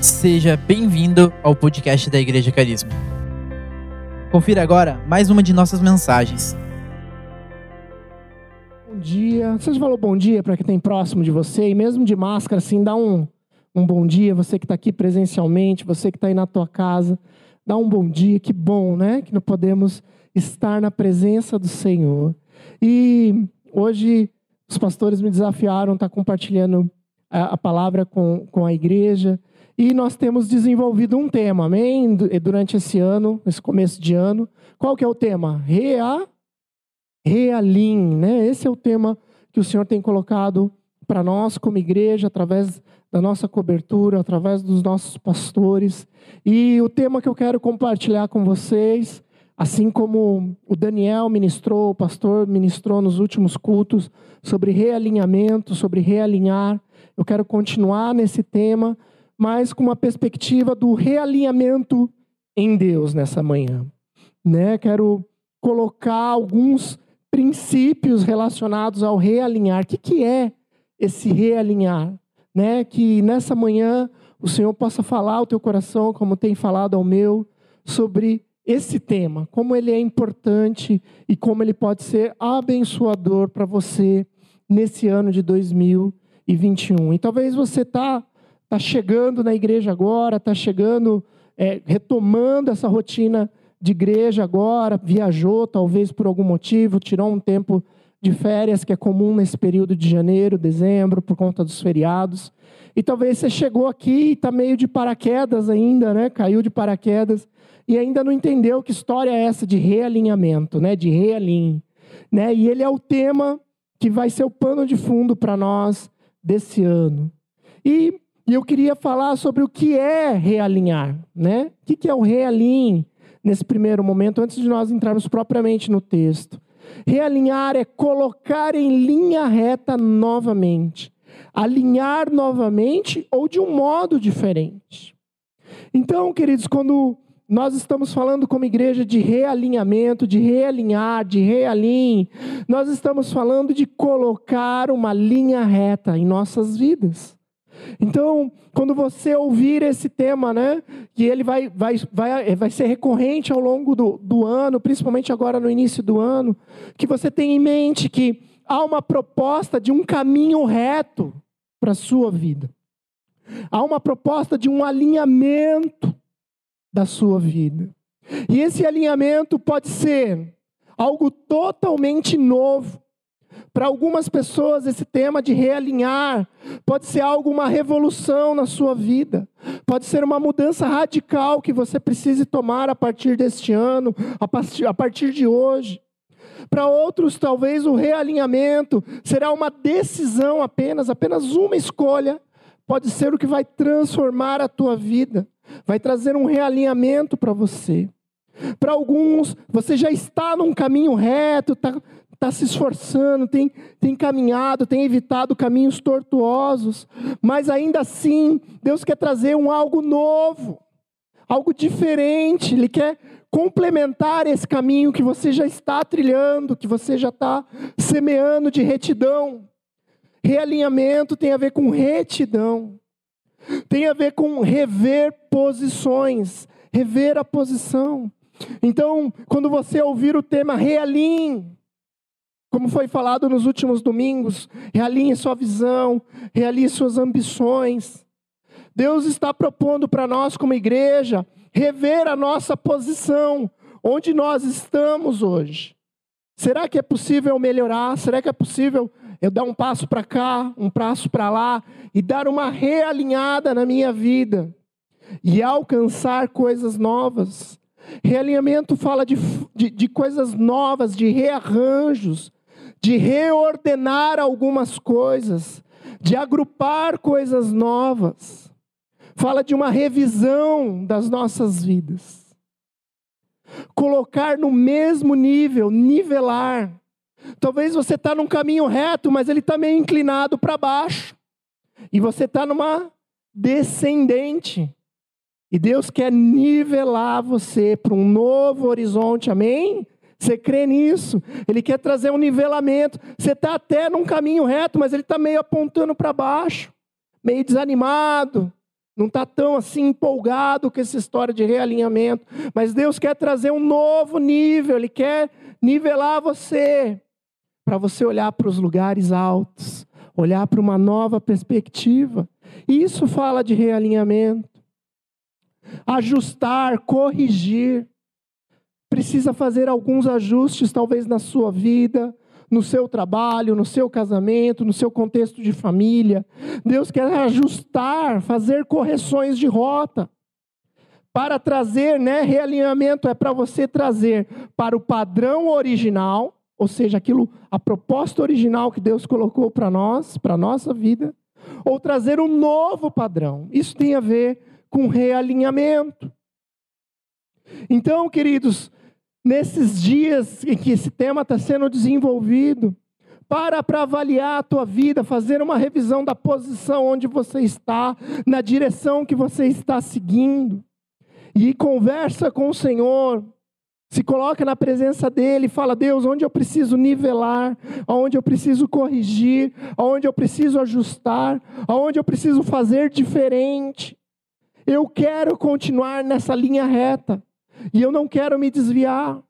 Seja bem-vindo ao podcast da Igreja Carisma. Confira agora mais uma de nossas mensagens. Bom dia. Você já falou bom dia para quem tem próximo de você? E mesmo de máscara, assim, dá um, um bom dia. Você que está aqui presencialmente, você que está aí na tua casa, dá um bom dia. Que bom, né? Que não podemos estar na presença do Senhor. E hoje os pastores me desafiaram a estar compartilhando a, a palavra com, com a igreja. E nós temos desenvolvido um tema, amém? Durante esse ano, esse começo de ano. Qual que é o tema? Rea, realim, né? Esse é o tema que o Senhor tem colocado para nós como igreja, através da nossa cobertura, através dos nossos pastores. E o tema que eu quero compartilhar com vocês Assim como o Daniel ministrou, o pastor ministrou nos últimos cultos sobre realinhamento, sobre realinhar, eu quero continuar nesse tema, mas com uma perspectiva do realinhamento em Deus nessa manhã. Né? Quero colocar alguns princípios relacionados ao realinhar. O que, que é esse realinhar? Né? Que nessa manhã o Senhor possa falar ao teu coração, como tem falado ao meu, sobre esse tema, como ele é importante e como ele pode ser abençoador para você nesse ano de 2021. E talvez você está tá chegando na igreja agora, está chegando, é, retomando essa rotina de igreja agora, viajou talvez por algum motivo, tirou um tempo de férias que é comum nesse período de janeiro, dezembro, por conta dos feriados. E talvez você chegou aqui e está meio de paraquedas ainda, né? Caiu de paraquedas e ainda não entendeu que história é essa de realinhamento, né? De realinho, né? E ele é o tema que vai ser o pano de fundo para nós desse ano. E, e, eu queria falar sobre o que é realinhar, né? O que é o realinho nesse primeiro momento, antes de nós entrarmos propriamente no texto. Realinhar é colocar em linha reta novamente, alinhar novamente ou de um modo diferente. Então, queridos, quando nós estamos falando como igreja de realinhamento, de realinhar, de realinhe. Nós estamos falando de colocar uma linha reta em nossas vidas. Então, quando você ouvir esse tema, né, que ele vai, vai, vai, vai ser recorrente ao longo do, do ano, principalmente agora no início do ano, que você tenha em mente que há uma proposta de um caminho reto para a sua vida. Há uma proposta de um alinhamento da sua vida. E esse alinhamento pode ser algo totalmente novo. Para algumas pessoas, esse tema de realinhar pode ser algo, uma revolução na sua vida. Pode ser uma mudança radical que você precise tomar a partir deste ano, a partir, de hoje. Para outros, talvez o realinhamento será uma decisão apenas, apenas uma escolha, pode ser o que vai transformar a tua vida vai trazer um realinhamento para você. Para alguns, você já está num caminho reto, está tá se esforçando, tem, tem caminhado, tem evitado caminhos tortuosos, mas ainda assim, Deus quer trazer um algo novo, algo diferente, Ele quer complementar esse caminho que você já está trilhando, que você já está semeando de retidão. Realinhamento tem a ver com retidão tem a ver com rever posições, rever a posição. Então, quando você ouvir o tema realinhe, como foi falado nos últimos domingos, realinhe sua visão, realinhe suas ambições. Deus está propondo para nós, como igreja, rever a nossa posição, onde nós estamos hoje. Será que é possível melhorar? Será que é possível eu dar um passo para cá, um passo para lá e dar uma realinhada na minha vida e alcançar coisas novas? Realinhamento fala de, de, de coisas novas, de rearranjos, de reordenar algumas coisas, de agrupar coisas novas. Fala de uma revisão das nossas vidas colocar no mesmo nível, nivelar. Talvez você está num caminho reto, mas ele está meio inclinado para baixo. E você está numa descendente. E Deus quer nivelar você para um novo horizonte, amém? Você crê nisso? Ele quer trazer um nivelamento. Você está até num caminho reto, mas ele está meio apontando para baixo, meio desanimado, não está tão assim empolgado com essa história de realinhamento, mas Deus quer trazer um novo nível, Ele quer nivelar você, para você olhar para os lugares altos, olhar para uma nova perspectiva. Isso fala de realinhamento. Ajustar, corrigir. Precisa fazer alguns ajustes, talvez na sua vida, no seu trabalho, no seu casamento, no seu contexto de família. Deus quer ajustar, fazer correções de rota. Para trazer, né, realinhamento é para você trazer para o padrão original, ou seja, aquilo, a proposta original que Deus colocou para nós, para nossa vida, ou trazer um novo padrão. Isso tem a ver com realinhamento. Então, queridos, nesses dias em que esse tema está sendo desenvolvido, para para avaliar a tua vida, fazer uma revisão da posição onde você está, na direção que você está seguindo. E conversa com o Senhor, se coloca na presença dele fala: Deus, onde eu preciso nivelar, aonde eu preciso corrigir, aonde eu preciso ajustar, aonde eu preciso fazer diferente. Eu quero continuar nessa linha reta. E eu não quero me desviar.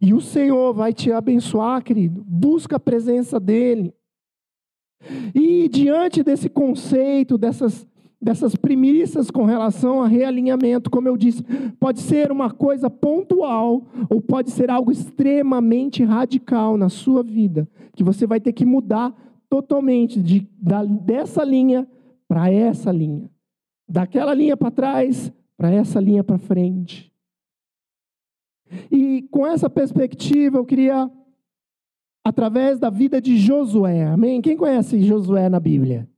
E o Senhor vai te abençoar, querido. Busca a presença dEle. E diante desse conceito, dessas, dessas primícias com relação a realinhamento, como eu disse, pode ser uma coisa pontual ou pode ser algo extremamente radical na sua vida, que você vai ter que mudar totalmente de, da, dessa linha para essa linha, daquela linha para trás para essa linha para frente. E com essa perspectiva, eu queria, através da vida de Josué, amém? Quem conhece Josué na Bíblia?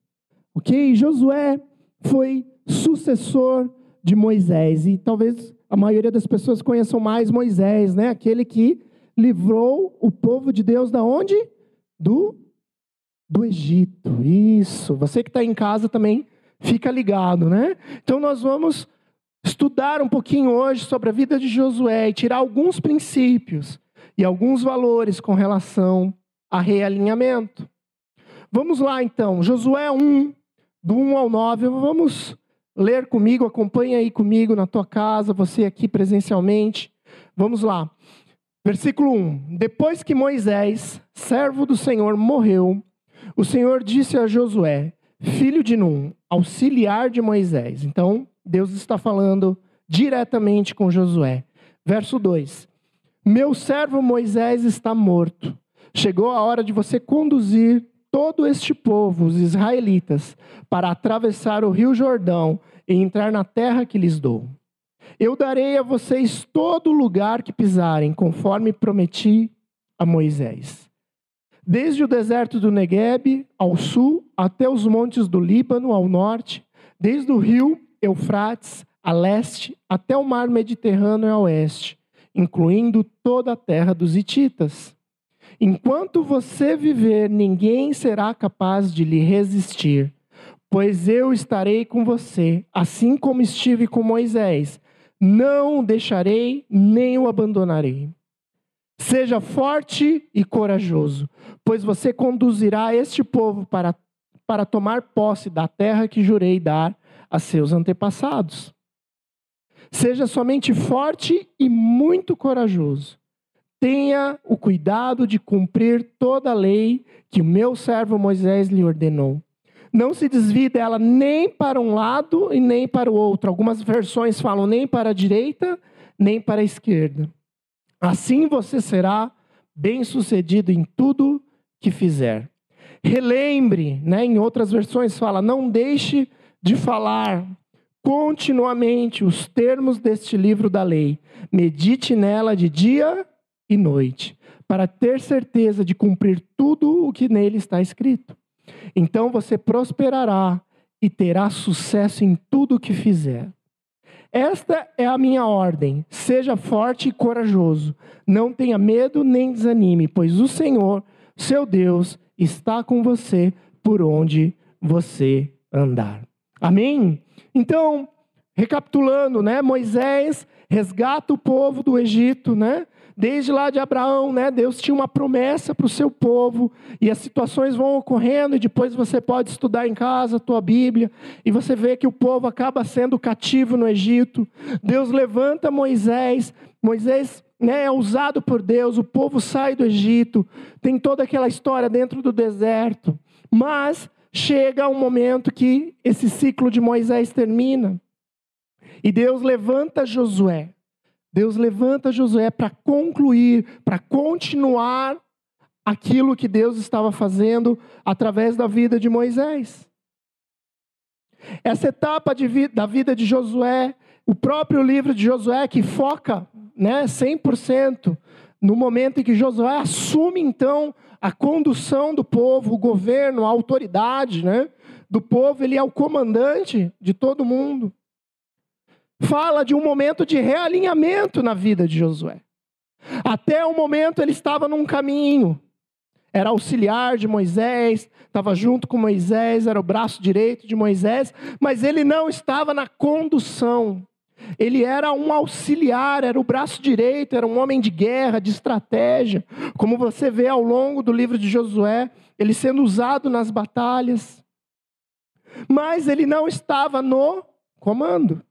Ok? Josué foi sucessor de Moisés, e talvez a maioria das pessoas conheçam mais Moisés, né? Aquele que livrou o povo de Deus da onde? Do, do Egito. Isso. Você que está em casa também fica ligado, né? Então nós vamos estudar um pouquinho hoje sobre a vida de Josué e tirar alguns princípios e alguns valores com relação a realinhamento. Vamos lá então, Josué 1, do 1 ao 9, vamos ler comigo, acompanha aí comigo na tua casa, você aqui presencialmente. Vamos lá. Versículo 1: Depois que Moisés, servo do Senhor, morreu, o Senhor disse a Josué, filho de Num, auxiliar de Moisés. Então, Deus está falando diretamente com Josué. Verso 2: Meu servo Moisés está morto. Chegou a hora de você conduzir todo este povo, os israelitas, para atravessar o rio Jordão e entrar na terra que lhes dou. Eu darei a vocês todo lugar que pisarem, conforme prometi a Moisés. Desde o deserto do Negueb ao sul, até os montes do Líbano ao norte, desde o rio Eufrates a leste até o mar Mediterrâneo a oeste, incluindo toda a terra dos Hititas. Enquanto você viver, ninguém será capaz de lhe resistir, pois eu estarei com você, assim como estive com Moisés. Não o deixarei nem o abandonarei. Seja forte e corajoso, pois você conduzirá este povo para, para tomar posse da terra que jurei dar a seus antepassados. Seja somente forte e muito corajoso. Tenha o cuidado de cumprir toda a lei que o meu servo Moisés lhe ordenou. Não se desvie dela nem para um lado e nem para o outro. Algumas versões falam nem para a direita, nem para a esquerda. Assim você será bem-sucedido em tudo que fizer. Relembre, né, em outras versões fala, não deixe de falar continuamente os termos deste livro da lei. Medite nela de dia e noite, para ter certeza de cumprir tudo o que nele está escrito. Então você prosperará e terá sucesso em tudo o que fizer. Esta é a minha ordem: seja forte e corajoso. Não tenha medo nem desanime, pois o Senhor, seu Deus, está com você por onde você andar. Amém? Então, recapitulando, né? Moisés resgata o povo do Egito, né? desde lá de Abraão, né? Deus tinha uma promessa para o seu povo e as situações vão ocorrendo e depois você pode estudar em casa a tua Bíblia e você vê que o povo acaba sendo cativo no Egito. Deus levanta Moisés, Moisés né, é usado por Deus, o povo sai do Egito, tem toda aquela história dentro do deserto, mas chega um momento que esse ciclo de Moisés termina e Deus levanta Josué. Deus levanta Josué para concluir, para continuar aquilo que Deus estava fazendo através da vida de Moisés. Essa etapa vi da vida de Josué, o próprio livro de Josué que foca né, 100% no momento em que Josué assume então a condução do povo, o governo, a autoridade né, do povo, ele é o comandante de todo mundo fala de um momento de realinhamento na vida de Josué. Até o momento ele estava num caminho, era auxiliar de Moisés, estava junto com Moisés, era o braço direito de Moisés, mas ele não estava na condução. Ele era um auxiliar, era o braço direito, era um homem de guerra, de estratégia. Como você vê ao longo do livro de Josué, ele sendo usado nas batalhas. Mas ele não estava no comando.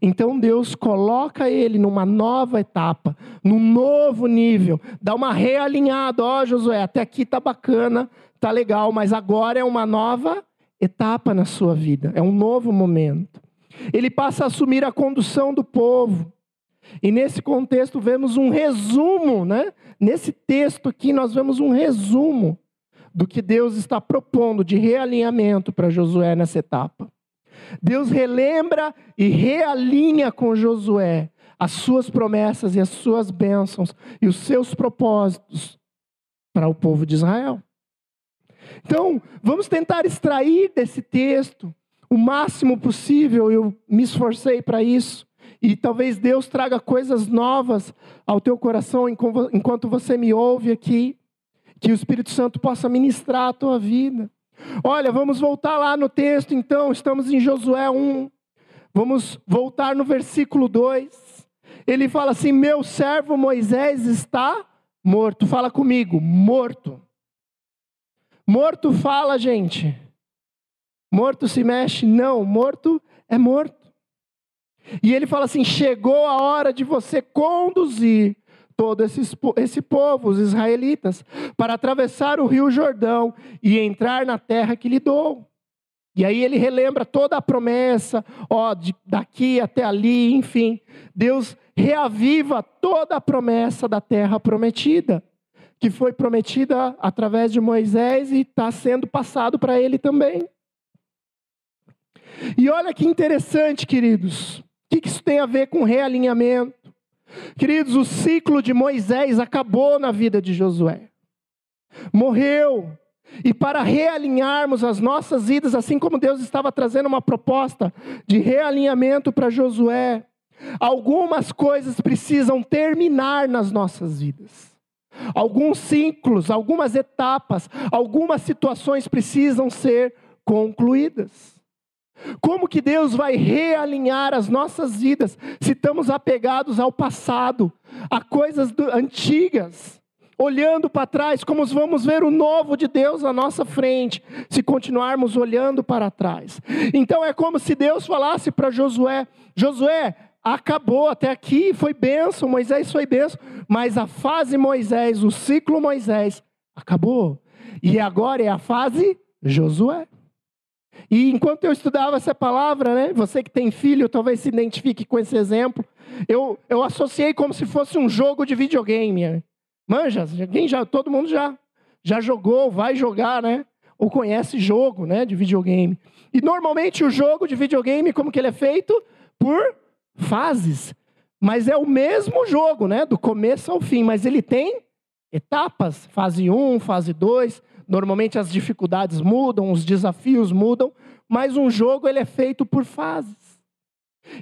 Então Deus coloca ele numa nova etapa, num novo nível, dá uma realinhada, ó oh, Josué, até aqui tá bacana, tá legal, mas agora é uma nova etapa na sua vida, é um novo momento. Ele passa a assumir a condução do povo. E nesse contexto vemos um resumo, né? Nesse texto aqui nós vemos um resumo do que Deus está propondo de realinhamento para Josué nessa etapa. Deus relembra e realinha com Josué as suas promessas e as suas bênçãos e os seus propósitos para o povo de Israel. Então, vamos tentar extrair desse texto o máximo possível, eu me esforcei para isso, e talvez Deus traga coisas novas ao teu coração enquanto você me ouve aqui, que o Espírito Santo possa ministrar a tua vida. Olha, vamos voltar lá no texto, então, estamos em Josué 1. Vamos voltar no versículo 2. Ele fala assim: Meu servo Moisés está morto. Fala comigo, morto. Morto fala, gente. Morto se mexe? Não, morto é morto. E ele fala assim: chegou a hora de você conduzir todo esse, esse povo, os israelitas, para atravessar o rio Jordão e entrar na terra que lhe dou. E aí ele relembra toda a promessa, ó, de, daqui até ali, enfim. Deus reaviva toda a promessa da terra prometida, que foi prometida através de Moisés e está sendo passado para ele também. E olha que interessante, queridos. O que isso tem a ver com realinhamento? Queridos, o ciclo de Moisés acabou na vida de Josué. Morreu. E para realinharmos as nossas vidas, assim como Deus estava trazendo uma proposta de realinhamento para Josué, algumas coisas precisam terminar nas nossas vidas. Alguns ciclos, algumas etapas, algumas situações precisam ser concluídas. Como que Deus vai realinhar as nossas vidas se estamos apegados ao passado, a coisas antigas? Olhando para trás, como vamos ver o novo de Deus na nossa frente, se continuarmos olhando para trás. Então é como se Deus falasse para Josué: Josué, acabou até aqui, foi benção, Moisés foi benção, mas a fase Moisés, o ciclo Moisés, acabou. E agora é a fase Josué. E enquanto eu estudava essa palavra, né, você que tem filho talvez se identifique com esse exemplo, eu, eu associei como se fosse um jogo de videogame. Manja, quem já, todo mundo já, já jogou, vai jogar, né? Ou conhece jogo né, de videogame. E normalmente o jogo de videogame, como que ele é feito? Por fases. Mas é o mesmo jogo, né? Do começo ao fim, mas ele tem etapas, fase 1, fase 2, Normalmente as dificuldades mudam, os desafios mudam, mas um jogo ele é feito por fases.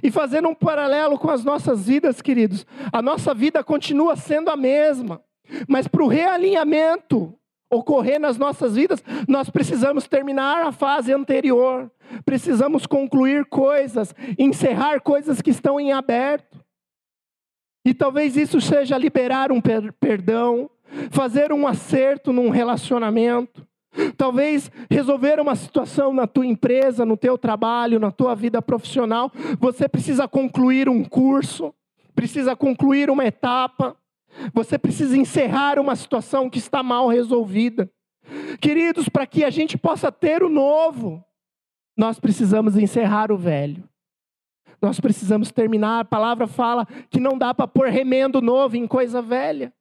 E fazendo um paralelo com as nossas vidas, queridos, a nossa vida continua sendo a mesma, mas para o realinhamento ocorrer nas nossas vidas, nós precisamos terminar a fase anterior, precisamos concluir coisas, encerrar coisas que estão em aberto. E talvez isso seja liberar um per perdão, fazer um acerto num relacionamento, talvez resolver uma situação na tua empresa, no teu trabalho, na tua vida profissional. Você precisa concluir um curso, precisa concluir uma etapa, você precisa encerrar uma situação que está mal resolvida. Queridos, para que a gente possa ter o novo, nós precisamos encerrar o velho. Nós precisamos terminar. A palavra fala que não dá para pôr remendo novo em coisa velha.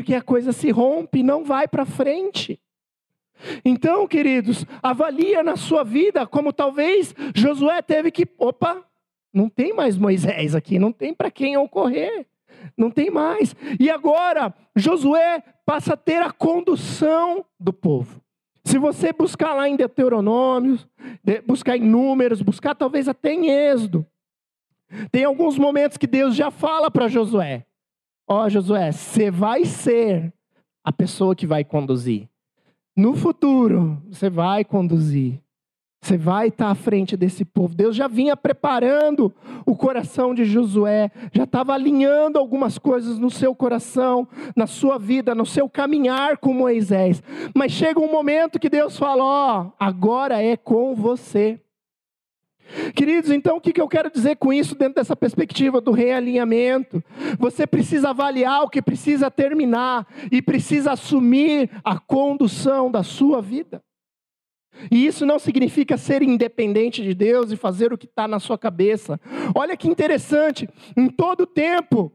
Porque a coisa se rompe, não vai para frente. Então, queridos, avalia na sua vida como talvez Josué teve que, opa, não tem mais Moisés aqui, não tem para quem ocorrer. Não tem mais. E agora, Josué passa a ter a condução do povo. Se você buscar lá em Deuteronômio, buscar em Números, buscar talvez até em Êxodo, tem alguns momentos que Deus já fala para Josué: Ó oh, Josué, você vai ser a pessoa que vai conduzir. No futuro, você vai conduzir. Você vai estar à frente desse povo. Deus já vinha preparando o coração de Josué, já estava alinhando algumas coisas no seu coração, na sua vida, no seu caminhar com Moisés. Mas chega um momento que Deus fala: Ó, oh, agora é com você. Queridos, então o que eu quero dizer com isso dentro dessa perspectiva do realinhamento? Você precisa avaliar o que precisa terminar e precisa assumir a condução da sua vida. E isso não significa ser independente de Deus e fazer o que está na sua cabeça. Olha que interessante, em todo tempo,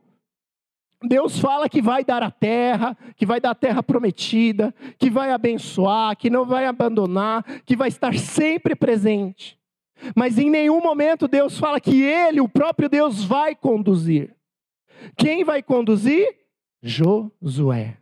Deus fala que vai dar a terra, que vai dar a terra prometida, que vai abençoar, que não vai abandonar, que vai estar sempre presente. Mas em nenhum momento Deus fala que Ele, o próprio Deus, vai conduzir. Quem vai conduzir? Josué.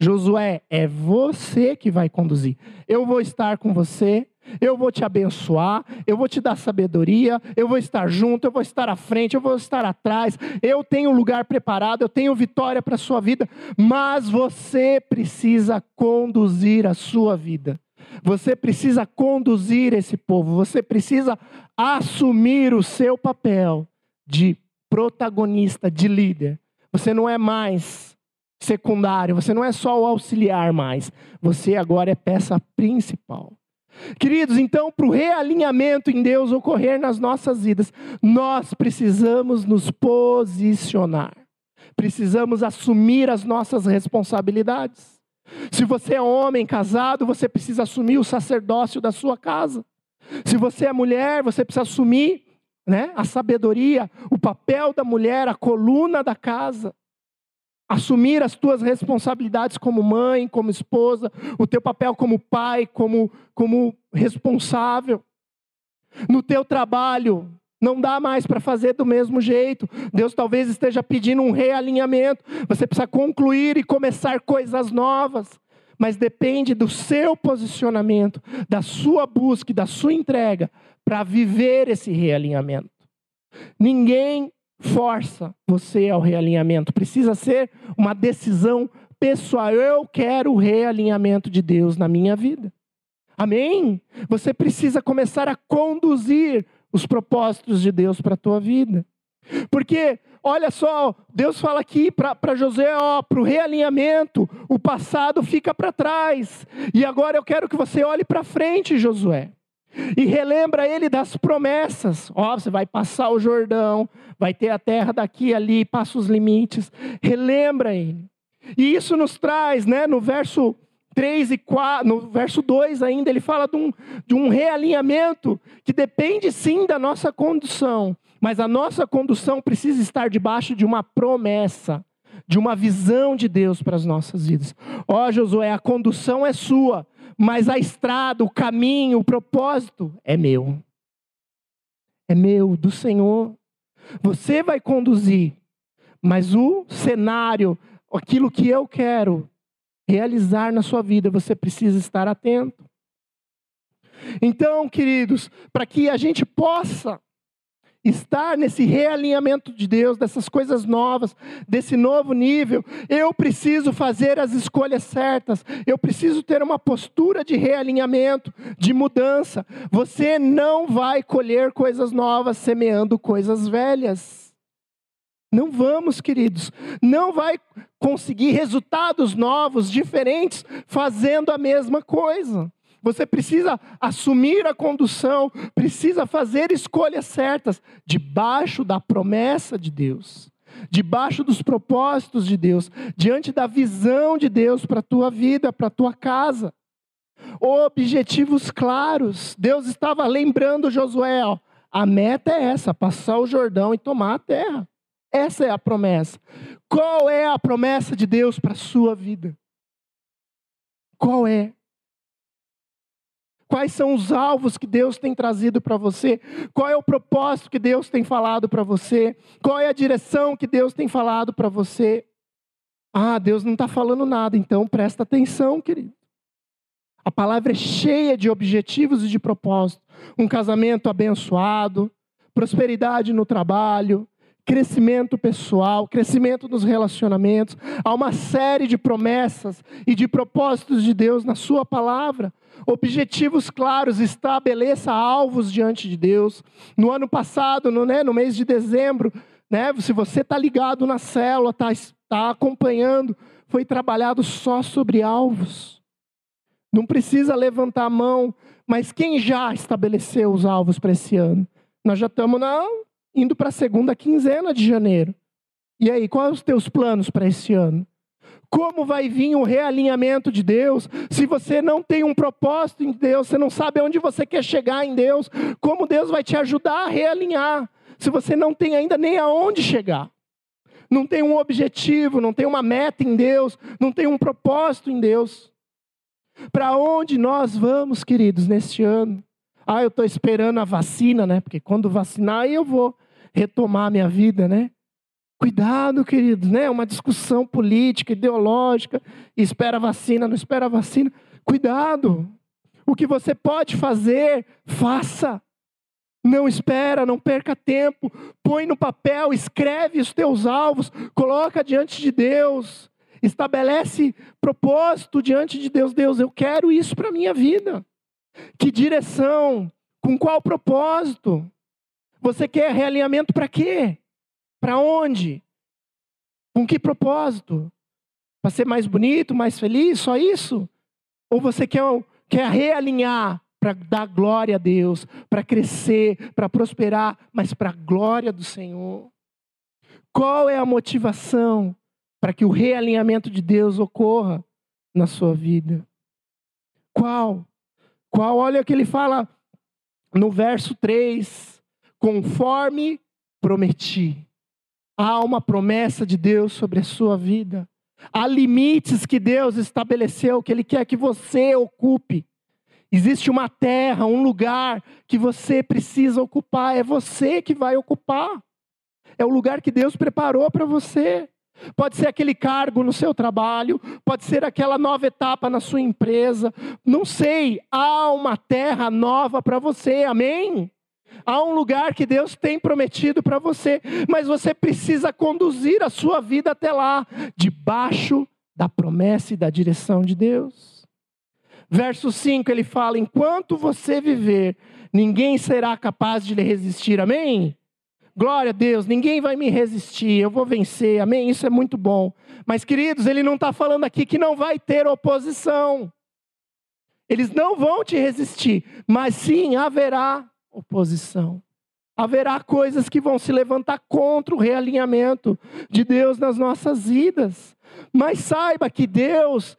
Josué, é você que vai conduzir. Eu vou estar com você, eu vou te abençoar, eu vou te dar sabedoria, eu vou estar junto, eu vou estar à frente, eu vou estar atrás, eu tenho lugar preparado, eu tenho vitória para a sua vida, mas você precisa conduzir a sua vida. Você precisa conduzir esse povo, você precisa assumir o seu papel de protagonista, de líder. Você não é mais secundário, você não é só o auxiliar mais, você agora é peça principal. Queridos, então, para o realinhamento em Deus ocorrer nas nossas vidas, nós precisamos nos posicionar, precisamos assumir as nossas responsabilidades. Se você é homem casado, você precisa assumir o sacerdócio da sua casa. Se você é mulher, você precisa assumir né, a sabedoria, o papel da mulher, a coluna da casa assumir as tuas responsabilidades como mãe, como esposa, o teu papel como pai, como, como responsável. No teu trabalho, não dá mais para fazer do mesmo jeito. Deus talvez esteja pedindo um realinhamento. Você precisa concluir e começar coisas novas. Mas depende do seu posicionamento, da sua busca da sua entrega para viver esse realinhamento. Ninguém força você ao realinhamento. Precisa ser uma decisão pessoal. Eu quero o realinhamento de Deus na minha vida. Amém? Você precisa começar a conduzir os propósitos de Deus para a tua vida. Porque, olha só, Deus fala aqui para José, ó, para o realinhamento, o passado fica para trás. E agora eu quero que você olhe para frente, Josué. E relembra ele das promessas. Ó, você vai passar o Jordão, vai ter a terra daqui e ali, passa os limites. Relembra ele. E isso nos traz, né, no verso 3 e 4, no verso 2 ainda, ele fala de um, de um realinhamento que depende sim da nossa condução, mas a nossa condução precisa estar debaixo de uma promessa, de uma visão de Deus para as nossas vidas. Ó Josué, a condução é sua, mas a estrada, o caminho, o propósito é meu. É meu, do Senhor. Você vai conduzir, mas o cenário, aquilo que eu quero realizar na sua vida, você precisa estar atento. Então, queridos, para que a gente possa estar nesse realinhamento de Deus, dessas coisas novas, desse novo nível, eu preciso fazer as escolhas certas, eu preciso ter uma postura de realinhamento, de mudança. Você não vai colher coisas novas semeando coisas velhas. Não vamos, queridos. Não vai conseguir resultados novos, diferentes, fazendo a mesma coisa. Você precisa assumir a condução, precisa fazer escolhas certas, debaixo da promessa de Deus, debaixo dos propósitos de Deus, diante da visão de Deus para a tua vida, para a tua casa. Objetivos claros. Deus estava lembrando Josué: ó, a meta é essa, passar o Jordão e tomar a terra. Essa é a promessa. Qual é a promessa de Deus para a sua vida? Qual é? Quais são os alvos que Deus tem trazido para você? Qual é o propósito que Deus tem falado para você? Qual é a direção que Deus tem falado para você? Ah, Deus não está falando nada, então presta atenção, querido. A palavra é cheia de objetivos e de propósitos. Um casamento abençoado, prosperidade no trabalho, crescimento pessoal, crescimento nos relacionamentos. Há uma série de promessas e de propósitos de Deus na Sua palavra. Objetivos claros, estabeleça alvos diante de Deus. No ano passado, no, né, no mês de dezembro, né, se você está ligado na célula, está tá acompanhando, foi trabalhado só sobre alvos. Não precisa levantar a mão, mas quem já estabeleceu os alvos para esse ano? Nós já estamos na indo para a segunda quinzena de janeiro. E aí, quais os teus planos para esse ano? Como vai vir o realinhamento de Deus? Se você não tem um propósito em Deus, você não sabe aonde você quer chegar em Deus, como Deus vai te ajudar a realinhar? Se você não tem ainda nem aonde chegar, não tem um objetivo, não tem uma meta em Deus, não tem um propósito em Deus. Para onde nós vamos, queridos, neste ano? Ah, eu estou esperando a vacina, né? Porque quando vacinar, eu vou retomar a minha vida, né? Cuidado, queridos, né? Uma discussão política, ideológica, espera a vacina, não espera a vacina. Cuidado. O que você pode fazer, faça. Não espera, não perca tempo. Põe no papel, escreve os teus alvos, coloca diante de Deus. Estabelece propósito diante de Deus. Deus, eu quero isso para a minha vida. Que direção? Com qual propósito? Você quer realinhamento para quê? Para onde? Com que propósito? Para ser mais bonito, mais feliz? Só isso? Ou você quer, quer realinhar para dar glória a Deus, para crescer, para prosperar, mas para a glória do Senhor? Qual é a motivação para que o realinhamento de Deus ocorra na sua vida? Qual? Qual? Olha o que ele fala no verso 3: conforme prometi. Há uma promessa de Deus sobre a sua vida. Há limites que Deus estabeleceu que Ele quer que você ocupe. Existe uma terra, um lugar que você precisa ocupar. É você que vai ocupar. É o lugar que Deus preparou para você. Pode ser aquele cargo no seu trabalho, pode ser aquela nova etapa na sua empresa. Não sei, há uma terra nova para você, amém? Há um lugar que Deus tem prometido para você, mas você precisa conduzir a sua vida até lá, debaixo da promessa e da direção de Deus. Verso 5 ele fala: Enquanto você viver, ninguém será capaz de lhe resistir, amém? Glória a Deus, ninguém vai me resistir, eu vou vencer, amém? Isso é muito bom. Mas, queridos, ele não está falando aqui que não vai ter oposição. Eles não vão te resistir, mas sim haverá oposição. Haverá coisas que vão se levantar contra o realinhamento de Deus nas nossas vidas. Mas saiba que Deus,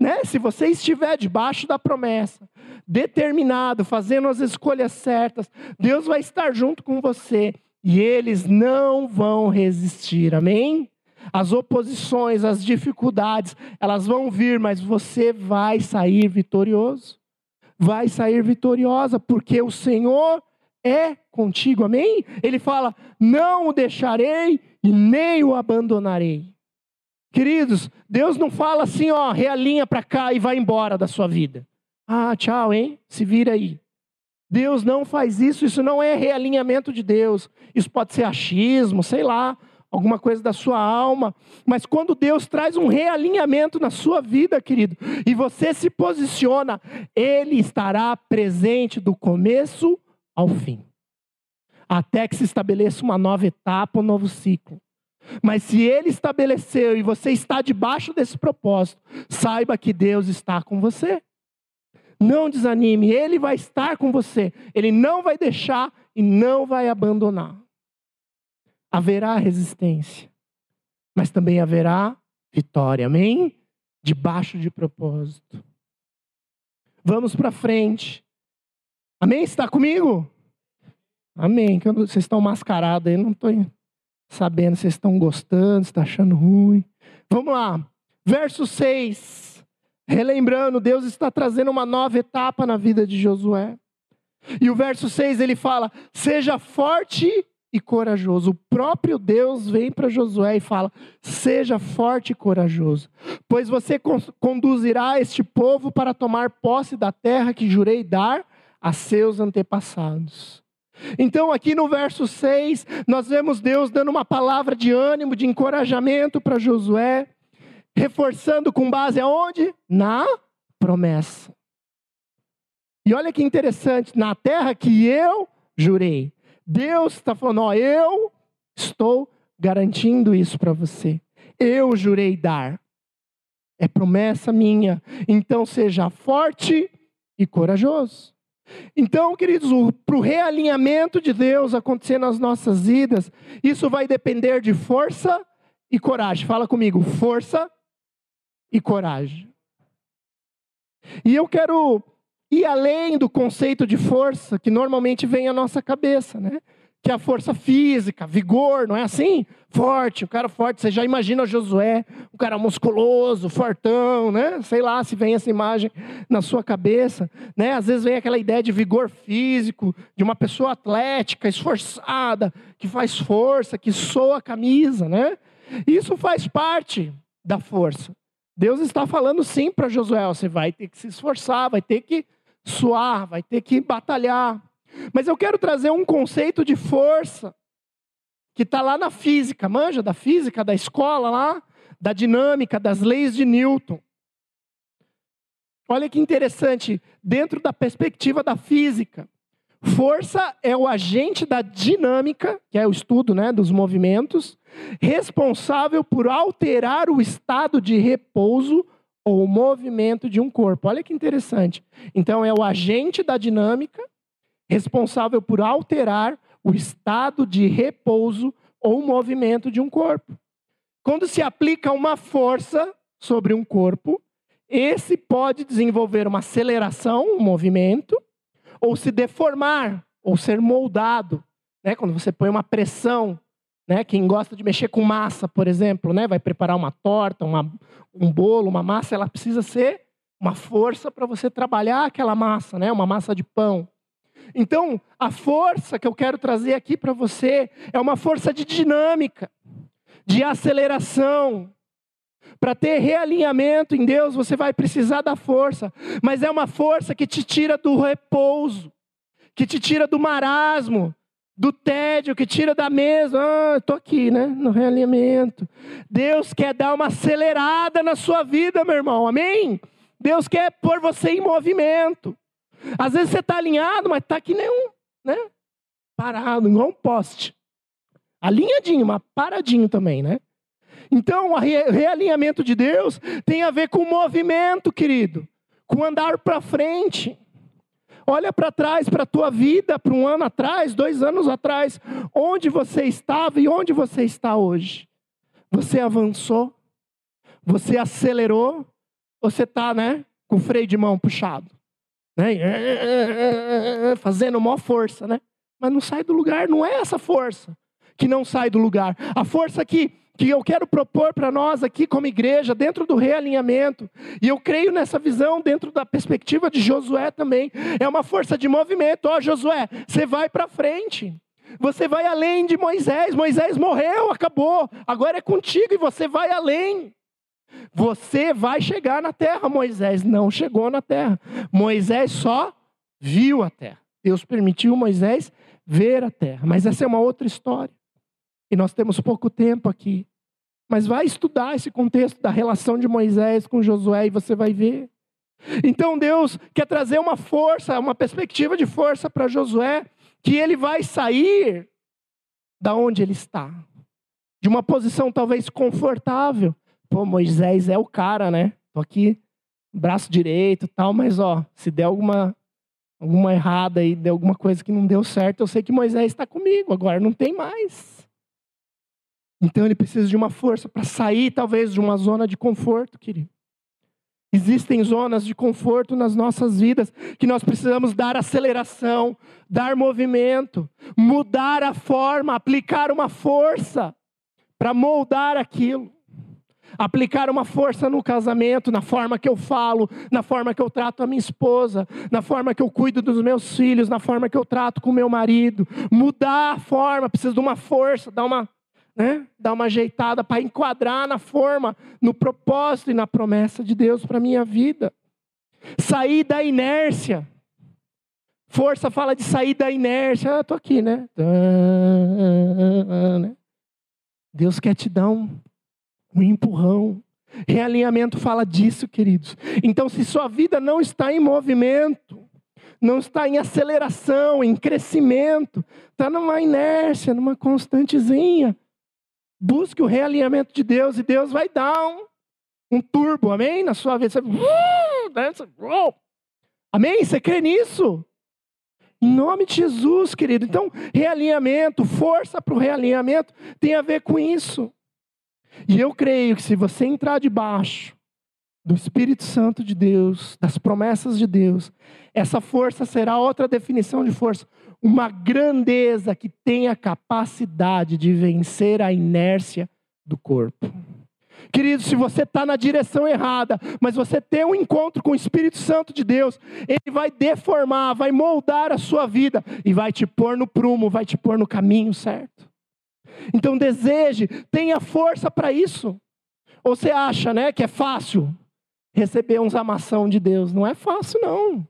né, se você estiver debaixo da promessa, determinado, fazendo as escolhas certas, Deus vai estar junto com você e eles não vão resistir, amém? As oposições, as dificuldades, elas vão vir, mas você vai sair vitorioso. Vai sair vitoriosa, porque o Senhor é contigo, amém? Ele fala: Não o deixarei e nem o abandonarei. Queridos, Deus não fala assim, ó, realinha para cá e vai embora da sua vida. Ah, tchau, hein? Se vira aí. Deus não faz isso, isso não é realinhamento de Deus. Isso pode ser achismo, sei lá, alguma coisa da sua alma. Mas quando Deus traz um realinhamento na sua vida, querido, e você se posiciona, Ele estará presente do começo ao fim. Até que se estabeleça uma nova etapa, um novo ciclo. Mas se ele estabeleceu e você está debaixo desse propósito, saiba que Deus está com você. Não desanime, ele vai estar com você. Ele não vai deixar e não vai abandonar. Haverá resistência, mas também haverá vitória. Amém? Debaixo de propósito. Vamos para frente. Amém? Está comigo? Amém. Vocês estão mascarados aí, não estou sabendo se vocês estão gostando, se está achando ruim. Vamos lá. Verso 6. Relembrando, Deus está trazendo uma nova etapa na vida de Josué. E o verso 6 ele fala: Seja forte e corajoso. O próprio Deus vem para Josué e fala: Seja forte e corajoso, pois você conduzirá este povo para tomar posse da terra que jurei dar a seus antepassados. Então, aqui no verso 6, nós vemos Deus dando uma palavra de ânimo, de encorajamento para Josué, reforçando com base aonde? Na promessa. E olha que interessante, na terra que eu jurei. Deus está falando, ó, eu estou garantindo isso para você. Eu jurei dar. É promessa minha. Então seja forte e corajoso. Então, queridos, para o realinhamento de Deus acontecer nas nossas vidas, isso vai depender de força e coragem. Fala comigo, força e coragem. E eu quero ir além do conceito de força que normalmente vem à nossa cabeça, né? que é a força física, vigor, não é assim? Forte, o cara forte. Você já imagina Josué, um cara musculoso, fortão, né? Sei lá se vem essa imagem na sua cabeça, né? Às vezes vem aquela ideia de vigor físico, de uma pessoa atlética, esforçada, que faz força, que soa a camisa, né? Isso faz parte da força. Deus está falando sim para Josué: você vai ter que se esforçar, vai ter que suar, vai ter que batalhar. Mas eu quero trazer um conceito de força que está lá na física, manja da física, da escola lá, da dinâmica, das leis de Newton. Olha que interessante, dentro da perspectiva da física, força é o agente da dinâmica, que é o estudo né, dos movimentos, responsável por alterar o estado de repouso ou movimento de um corpo. Olha que interessante. Então, é o agente da dinâmica responsável por alterar o estado de repouso ou movimento de um corpo. Quando se aplica uma força sobre um corpo, esse pode desenvolver uma aceleração, um movimento, ou se deformar, ou ser moldado. Né? Quando você põe uma pressão, né? quem gosta de mexer com massa, por exemplo, né? vai preparar uma torta, uma, um bolo, uma massa, ela precisa ser uma força para você trabalhar aquela massa, né? uma massa de pão. Então, a força que eu quero trazer aqui para você é uma força de dinâmica, de aceleração. Para ter realinhamento em Deus, você vai precisar da força, mas é uma força que te tira do repouso, que te tira do marasmo, do tédio, que tira da mesa. Ah, estou aqui, né? No realinhamento. Deus quer dar uma acelerada na sua vida, meu irmão. Amém? Deus quer pôr você em movimento. Às vezes você está alinhado, mas está aqui nenhum, né? Parado, igual um poste. Alinhadinho, mas paradinho também, né? Então, o realinhamento de Deus tem a ver com movimento, querido, com andar para frente. Olha para trás, para a tua vida, para um ano atrás, dois anos atrás, onde você estava e onde você está hoje. Você avançou? Você acelerou? Você está, né, com o freio de mão puxado? né? fazendo maior força, né? Mas não sai do lugar, não é essa força que não sai do lugar. A força que, que eu quero propor para nós aqui como igreja, dentro do realinhamento, e eu creio nessa visão dentro da perspectiva de Josué também, é uma força de movimento. Ó, oh, Josué, você vai para frente. Você vai além de Moisés. Moisés morreu, acabou. Agora é contigo e você vai além. Você vai chegar na terra. Moisés não chegou na terra. Moisés só viu a terra. Deus permitiu Moisés ver a terra. Mas essa é uma outra história. E nós temos pouco tempo aqui. Mas vai estudar esse contexto da relação de Moisés com Josué e você vai ver. Então Deus quer trazer uma força, uma perspectiva de força para Josué, que ele vai sair da onde ele está. de uma posição talvez confortável. Pô, Moisés é o cara, né? Tô aqui, braço direito, tal, mas ó, se der alguma alguma errada aí, der alguma coisa que não deu certo, eu sei que Moisés está comigo, agora não tem mais. Então ele precisa de uma força para sair, talvez, de uma zona de conforto, querido. Existem zonas de conforto nas nossas vidas que nós precisamos dar aceleração, dar movimento, mudar a forma, aplicar uma força para moldar aquilo. Aplicar uma força no casamento, na forma que eu falo, na forma que eu trato a minha esposa, na forma que eu cuido dos meus filhos, na forma que eu trato com meu marido. Mudar a forma, precisa de uma força, dar uma né, dar uma ajeitada para enquadrar na forma, no propósito e na promessa de Deus para minha vida. Sair da inércia. Força fala de sair da inércia. Ah, estou aqui, né? Deus quer te dar um, um empurrão. Realinhamento fala disso, queridos. Então, se sua vida não está em movimento, não está em aceleração, em crescimento, está numa inércia, numa constantezinha, Busque o realinhamento de Deus e Deus vai dar um, um turbo, amém? Na sua vida. Você, uh, né? Amém? Você crê nisso? Em nome de Jesus, querido. Então, realinhamento, força para o realinhamento tem a ver com isso. E eu creio que se você entrar debaixo do Espírito Santo de Deus, das promessas de Deus, essa força será outra definição de força uma grandeza que tem a capacidade de vencer a inércia do corpo. Querido, se você está na direção errada, mas você tem um encontro com o Espírito Santo de Deus, ele vai deformar, vai moldar a sua vida e vai te pôr no prumo, vai te pôr no caminho certo. Então deseje, tenha força para isso. Ou você acha, né, que é fácil receber uns amação de Deus? Não é fácil não.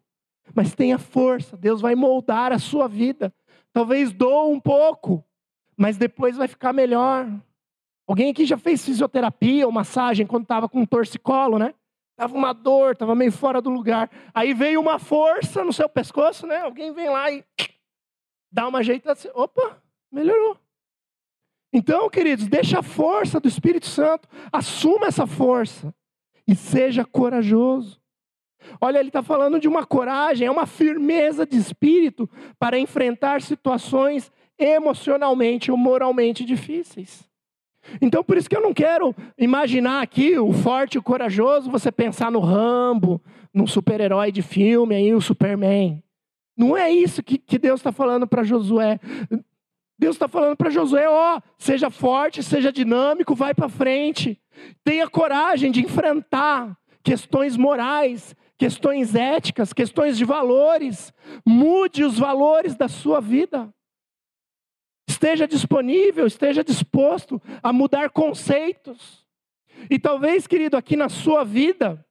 Mas tenha força, Deus vai moldar a sua vida. Talvez doa um pouco, mas depois vai ficar melhor. Alguém aqui já fez fisioterapia ou massagem quando estava com um torcicolo, né? Tava uma dor, tava meio fora do lugar. Aí veio uma força no seu pescoço, né? Alguém vem lá e dá uma ajeitada. Assim, opa, melhorou. Então, queridos, deixa a força do Espírito Santo, assuma essa força e seja corajoso. Olha, ele está falando de uma coragem, é uma firmeza de espírito para enfrentar situações emocionalmente ou moralmente difíceis. Então, por isso que eu não quero imaginar aqui o forte e o corajoso, você pensar no Rambo, num super-herói de filme, aí o Superman. Não é isso que, que Deus está falando para Josué. Deus está falando para Josué: ó, seja forte, seja dinâmico, vai para frente. Tenha coragem de enfrentar questões morais, questões éticas, questões de valores. Mude os valores da sua vida. Esteja disponível, esteja disposto a mudar conceitos. E talvez, querido, aqui na sua vida,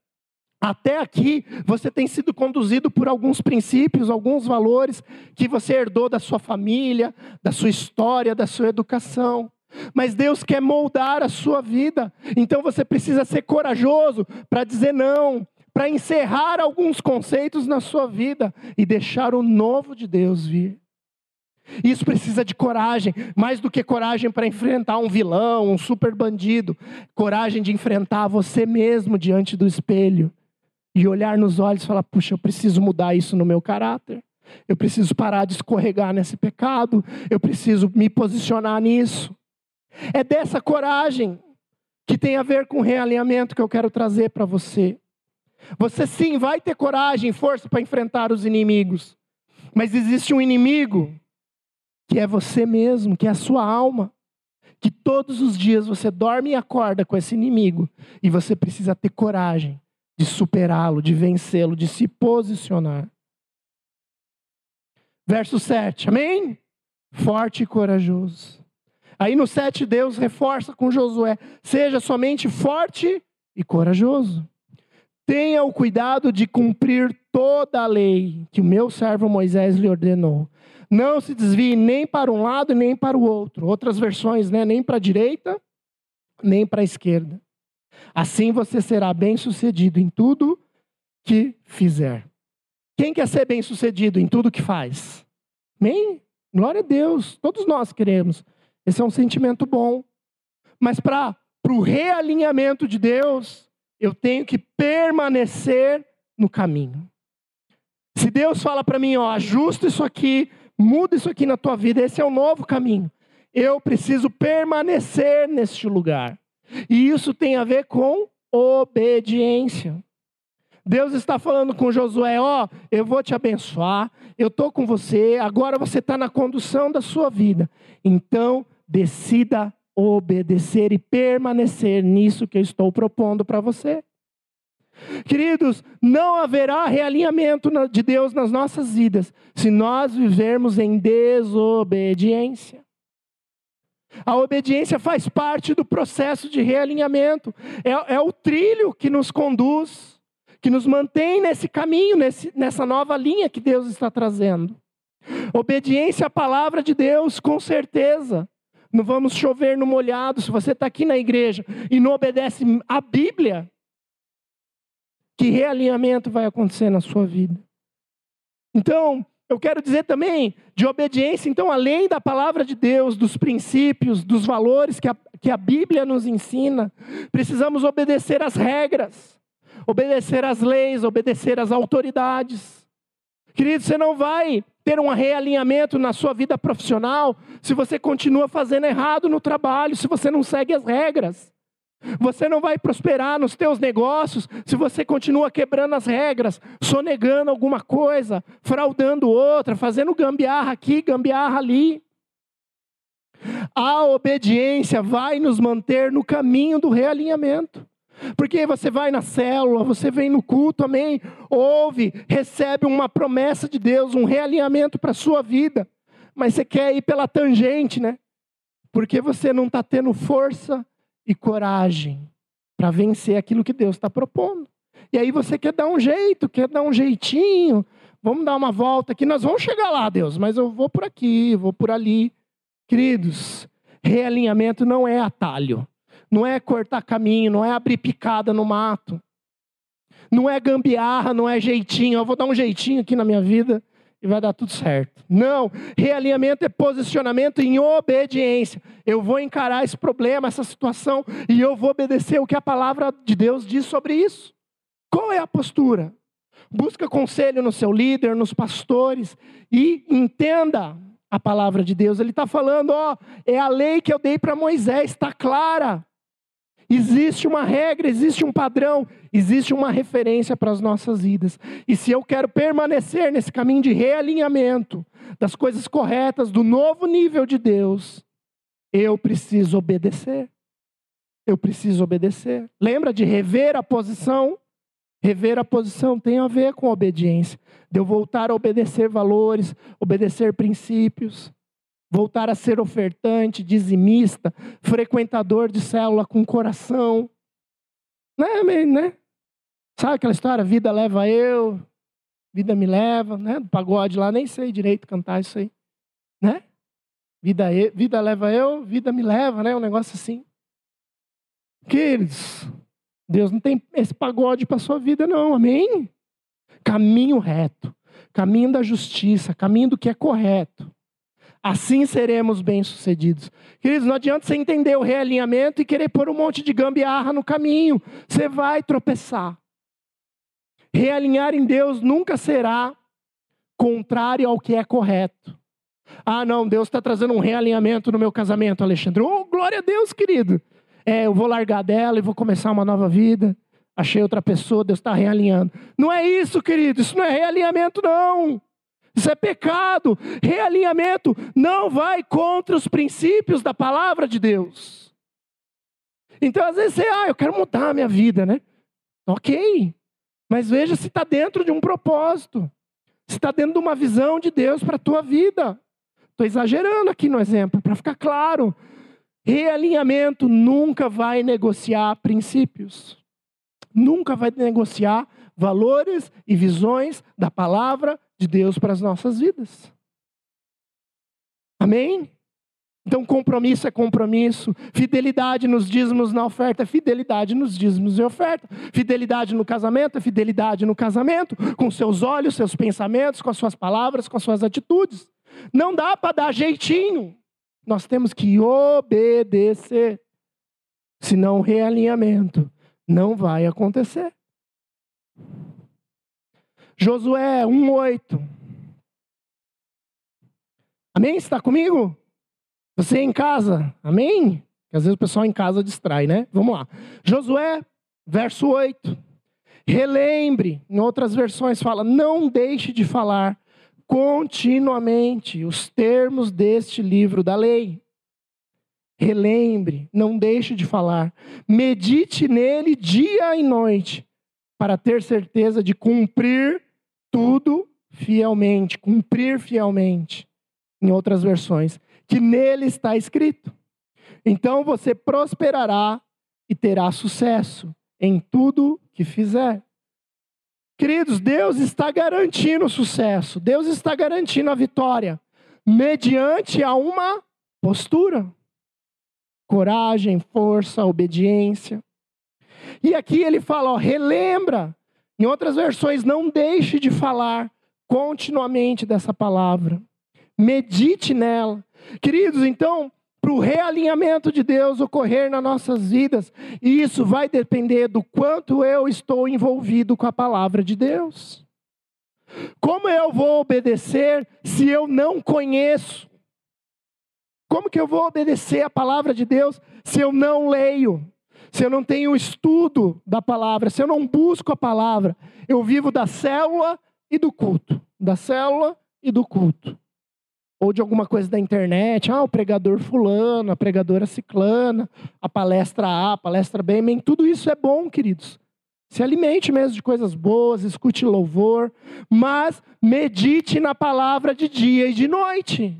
até aqui, você tem sido conduzido por alguns princípios, alguns valores que você herdou da sua família, da sua história, da sua educação. Mas Deus quer moldar a sua vida, então você precisa ser corajoso para dizer não, para encerrar alguns conceitos na sua vida e deixar o novo de Deus vir. Isso precisa de coragem, mais do que coragem para enfrentar um vilão, um super bandido, coragem de enfrentar você mesmo diante do espelho e olhar nos olhos e falar: puxa, eu preciso mudar isso no meu caráter. Eu preciso parar de escorregar nesse pecado. Eu preciso me posicionar nisso. É dessa coragem que tem a ver com o realinhamento que eu quero trazer para você. Você sim vai ter coragem e força para enfrentar os inimigos. Mas existe um inimigo que é você mesmo, que é a sua alma. Que todos os dias você dorme e acorda com esse inimigo. E você precisa ter coragem de superá-lo, de vencê-lo, de se posicionar. Verso 7, amém? Forte e corajoso. Aí no 7, Deus reforça com Josué: seja somente forte e corajoso. Tenha o cuidado de cumprir toda a lei que o meu servo Moisés lhe ordenou. Não se desvie nem para um lado nem para o outro. Outras versões, né? nem para a direita, nem para a esquerda. Assim você será bem-sucedido em tudo que fizer. Quem quer ser bem-sucedido em tudo que faz? Amém? Glória a Deus. Todos nós queremos. Esse é um sentimento bom. Mas para o realinhamento de Deus, eu tenho que permanecer no caminho. Se Deus fala para mim, ó, ajusta isso aqui, muda isso aqui na tua vida, esse é o novo caminho. Eu preciso permanecer neste lugar. E isso tem a ver com obediência. Deus está falando com Josué: Ó, eu vou te abençoar, eu estou com você, agora você está na condução da sua vida. Então, decida obedecer e permanecer nisso que eu estou propondo para você. Queridos, não haverá realinhamento de Deus nas nossas vidas se nós vivermos em desobediência. A obediência faz parte do processo de realinhamento, é, é o trilho que nos conduz, que nos mantém nesse caminho, nesse, nessa nova linha que Deus está trazendo. Obediência à palavra de Deus, com certeza. Não vamos chover no molhado. Se você está aqui na igreja e não obedece a Bíblia, que realinhamento vai acontecer na sua vida? Então, eu quero dizer também de obediência, então, além da palavra de Deus, dos princípios, dos valores que a, que a Bíblia nos ensina, precisamos obedecer às regras, obedecer às leis, obedecer às autoridades. Querido, você não vai ter um realinhamento na sua vida profissional se você continua fazendo errado no trabalho, se você não segue as regras. Você não vai prosperar nos teus negócios se você continua quebrando as regras, sonegando alguma coisa, fraudando outra, fazendo gambiarra aqui, gambiarra ali. A obediência vai nos manter no caminho do realinhamento. Porque você vai na célula, você vem no culto, amém? Ouve, recebe uma promessa de Deus, um realinhamento para a sua vida. Mas você quer ir pela tangente, né? Porque você não está tendo força e coragem para vencer aquilo que Deus está propondo. E aí você quer dar um jeito, quer dar um jeitinho. Vamos dar uma volta aqui, nós vamos chegar lá, Deus, mas eu vou por aqui, vou por ali. Queridos, realinhamento não é atalho, não é cortar caminho, não é abrir picada no mato, não é gambiarra, não é jeitinho. Eu vou dar um jeitinho aqui na minha vida e vai dar tudo certo. Não, realinhamento é posicionamento em obediência. Eu vou encarar esse problema, essa situação, e eu vou obedecer o que a palavra de Deus diz sobre isso. Qual é a postura? Busca conselho no seu líder, nos pastores, e entenda a palavra de Deus. Ele está falando, ó, é a lei que eu dei para Moisés, está clara. Existe uma regra, existe um padrão, existe uma referência para as nossas vidas. E se eu quero permanecer nesse caminho de realinhamento das coisas corretas, do novo nível de Deus, eu preciso obedecer. Eu preciso obedecer. Lembra de rever a posição? Rever a posição tem a ver com obediência. De eu voltar a obedecer valores, obedecer princípios voltar a ser ofertante, dizimista, frequentador de célula com coração. Né, né? Sabe aquela história? Vida leva eu, vida me leva, né? Do pagode lá, nem sei direito cantar isso aí, né? Vida, vida leva eu, vida me leva, né? Um negócio assim. Queridos, Deus não tem esse pagode para sua vida, não, amém? Caminho reto, caminho da justiça, caminho do que é correto. Assim seremos bem-sucedidos. Queridos, não adianta você entender o realinhamento e querer pôr um monte de gambiarra no caminho. Você vai tropeçar. Realinhar em Deus nunca será contrário ao que é correto. Ah, não, Deus está trazendo um realinhamento no meu casamento, Alexandre. Oh, glória a Deus, querido. É, eu vou largar dela e vou começar uma nova vida. Achei outra pessoa, Deus está realinhando. Não é isso, querido. Isso não é realinhamento, não. Isso é pecado. Realinhamento não vai contra os princípios da palavra de Deus. Então, às vezes, você, ah, eu quero mudar a minha vida, né? Ok. Mas veja se está dentro de um propósito. Se está dentro de uma visão de Deus para a tua vida. Estou exagerando aqui no exemplo, para ficar claro. Realinhamento nunca vai negociar princípios. Nunca vai negociar valores e visões da palavra de Deus para as nossas vidas. Amém? Então, compromisso é compromisso, fidelidade nos dízimos na oferta é fidelidade nos dízimos e oferta, fidelidade no casamento é fidelidade no casamento, com seus olhos, seus pensamentos, com as suas palavras, com as suas atitudes. Não dá para dar jeitinho, nós temos que obedecer. senão o realinhamento não vai acontecer. Josué 1:8. Amém? Está comigo? Você em casa? Amém? Porque às vezes o pessoal em casa distrai, né? Vamos lá. Josué, verso 8. Relembre, em outras versões fala, não deixe de falar continuamente os termos deste livro da lei. Relembre, não deixe de falar. Medite nele dia e noite, para ter certeza de cumprir tudo fielmente, cumprir fielmente. Em outras versões, que nele está escrito. Então você prosperará e terá sucesso em tudo que fizer. Queridos, Deus está garantindo o sucesso, Deus está garantindo a vitória, mediante a uma postura. Coragem, força, obediência. E aqui ele fala, ó, relembra. Em outras versões, não deixe de falar continuamente dessa palavra. Medite nela. Queridos, então, para o realinhamento de Deus ocorrer nas nossas vidas. E isso vai depender do quanto eu estou envolvido com a palavra de Deus. Como eu vou obedecer se eu não conheço? Como que eu vou obedecer a palavra de Deus se eu não leio? Se eu não tenho estudo da palavra, se eu não busco a palavra, eu vivo da célula e do culto, da célula e do culto ou de alguma coisa da internet, ah, o pregador fulano, a pregadora ciclana, a palestra A, a palestra B, tudo isso é bom, queridos. Se alimente mesmo de coisas boas, escute louvor, mas medite na palavra de dia e de noite.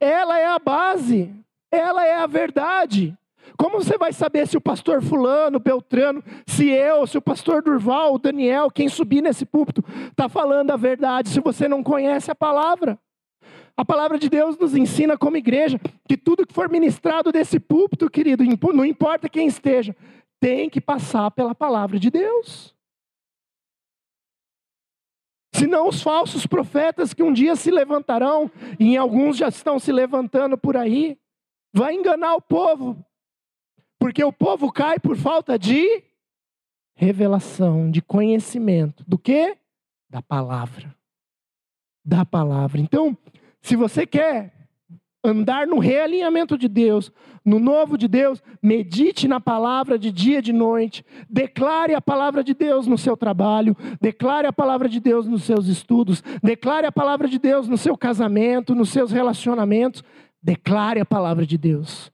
Ela é a base, ela é a verdade. Como você vai saber se o pastor fulano, Beltrano, se eu, se o pastor Durval, o Daniel, quem subir nesse púlpito, está falando a verdade, se você não conhece a palavra? A palavra de Deus nos ensina como igreja que tudo que for ministrado desse púlpito, querido, não importa quem esteja, tem que passar pela palavra de Deus. Senão os falsos profetas que um dia se levantarão, e alguns já estão se levantando por aí, vai enganar o povo. Porque o povo cai por falta de revelação, de conhecimento. Do que? Da palavra. Da palavra. Então, se você quer andar no realinhamento de Deus, no novo de Deus, medite na palavra de dia e de noite, declare a palavra de Deus no seu trabalho, declare a palavra de Deus nos seus estudos, declare a palavra de Deus no seu casamento, nos seus relacionamentos, declare a palavra de Deus.